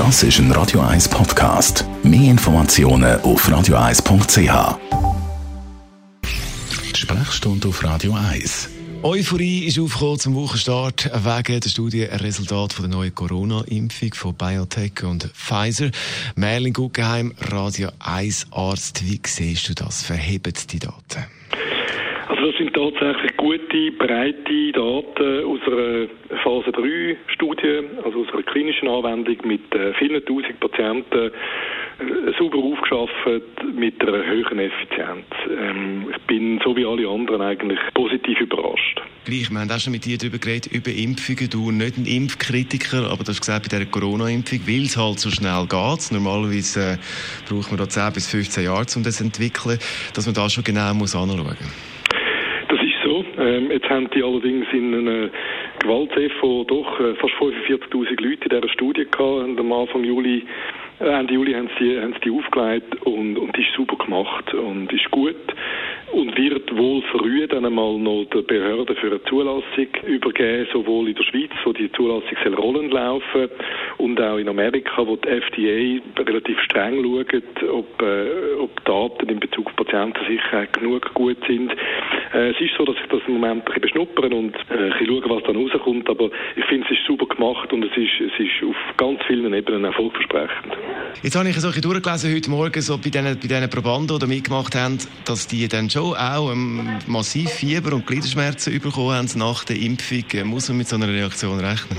Das ist ein Radio 1 Podcast. Mehr Informationen auf radio1.ch. Sprechstunde auf Radio 1. Euphorie ist aufgekommen zum Wochenstart wegen der Studie Resultat von der neuen Corona-Impfung von BioNTech und Pfizer. Merlin Guggenheim, Radio 1 Arzt, wie siehst du das? Verheben die Daten? Also das sind tatsächlich gute, breite Daten aus einer Phase 3 Studie, also aus einer klinischen Anwendung mit äh, vielen tausend Patienten, äh, sauber aufgeschafft mit einer höheren Effizienz. Ähm, ich bin so wie alle anderen eigentlich positiv überrascht. Gleich, wir haben auch schon mit dir darüber geredet, über Impfungen. Du nicht ein Impfkritiker, aber du hast gesagt, bei dieser Corona-Impfung, weil es halt so schnell geht, normalerweise äh, braucht man da 10 bis 15 Jahre, um das zu entwickeln, dass man da schon genau muss anschauen muss. Ähm, jetzt haben die allerdings in einer Gewaltserie von doch äh, fast 45.000 Leuten in dieser Studie gehabt. Und am Anfang Juli, äh, Ende Juli haben sie, haben sie die aufgelegt und, und ist super gemacht und ist gut und wird wohl früh dann einmal noch der Behörde für eine Zulassung übergeben, sowohl in der Schweiz, wo die Zulassung soll rollen laufen, und auch in Amerika, wo die FDA relativ streng schaut, ob, äh, ob Daten in Bezug auf Patientensicherheit genug gut sind. Äh, es ist so, dass ich das im Moment ein bisschen beschnuppern und äh, ein bisschen schauen, was dann rauskommt, aber ich finde, es ist super gemacht und es ist, es ist auf ganz vielen Ebenen erfolgversprechend. Jetzt habe ich so ein durchgelesen heute Morgen, so bei diesen, bei diesen Probanden, die mitgemacht haben, dass die dann schon auch ähm, massiv Fieber und Gliederschmerzen bekommen haben nach der Impfung. Äh, muss man mit so einer Reaktion rechnen?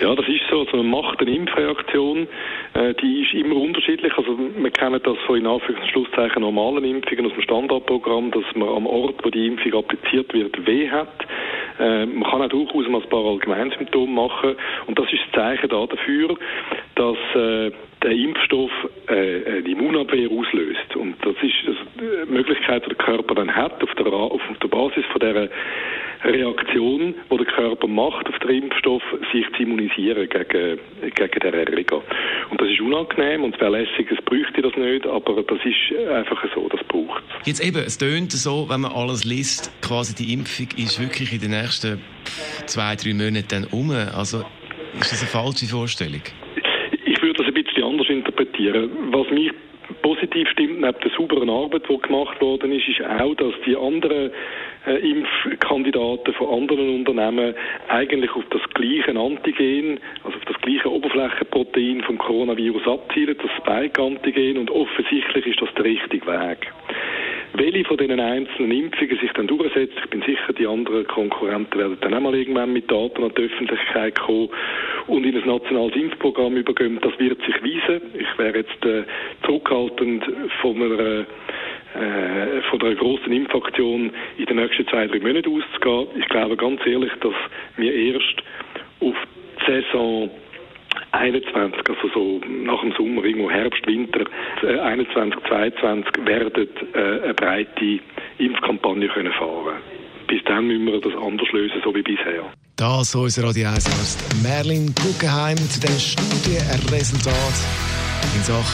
Ja, das ist so. Also man macht eine Impfreaktion, äh, die ist immer unterschiedlich. Also wir kennen das von in Anführungs- und Schlusszeichen normalen Impfungen aus dem Standardprogramm, dass man am Ort, wo die Impfung appliziert wird, weh hat. Äh, man kann auch durchaus mal ein paar Allgemeinsymptome machen und das ist das Zeichen dafür, dass äh, der Impfstoff äh, die Immunabwehr auslöst. Und das ist also die Möglichkeit, die der Körper dann hat, auf der, auf der Basis von dieser Reaktion, die der Körper macht auf den Impfstoff, sich zu immunisieren gegen, gegen den Erreger. Und das ist unangenehm und verlässlich, es bräuchte das nicht, aber das ist einfach so, das braucht es. Jetzt eben, es tönt so, wenn man alles liest, quasi die Impfung ist wirklich in den nächsten zwei, drei Monaten dann um. Also ist das eine falsche Vorstellung? Ich würde das ein bisschen anders interpretieren. Was mich positiv stimmt, neben der sauberen Arbeit, die gemacht worden ist, ist auch, dass die anderen äh, Impfkandidaten von anderen Unternehmen eigentlich auf das gleiche Antigen, also auf das gleiche Oberflächenprotein vom Coronavirus abzielen, das Spike-Antigen, und offensichtlich ist das der richtige Weg. Welche von diesen einzelnen Impfungen sich dann durchsetzt, ich bin sicher, die anderen Konkurrenten werden dann auch mal irgendwann mit Daten an die Öffentlichkeit kommen und in ein nationales Impfprogramm übergehen. Das wird sich weisen. Ich wäre jetzt äh, zurückhaltend von einer äh, von der grossen Impfaktion in den nächsten zwei, drei Monaten auszugehen. Ich glaube ganz ehrlich, dass wir erst auf die Saison 21, also so nach dem Sommer, irgendwo Herbst, Winter, 21, äh, 22, werden äh, eine breite Impfkampagne können fahren Bis dann müssen wir das anders lösen, so wie bisher. Das unser Radio 1 Arzt Merlin Guggenheim zu den Studienresultat in Sachen.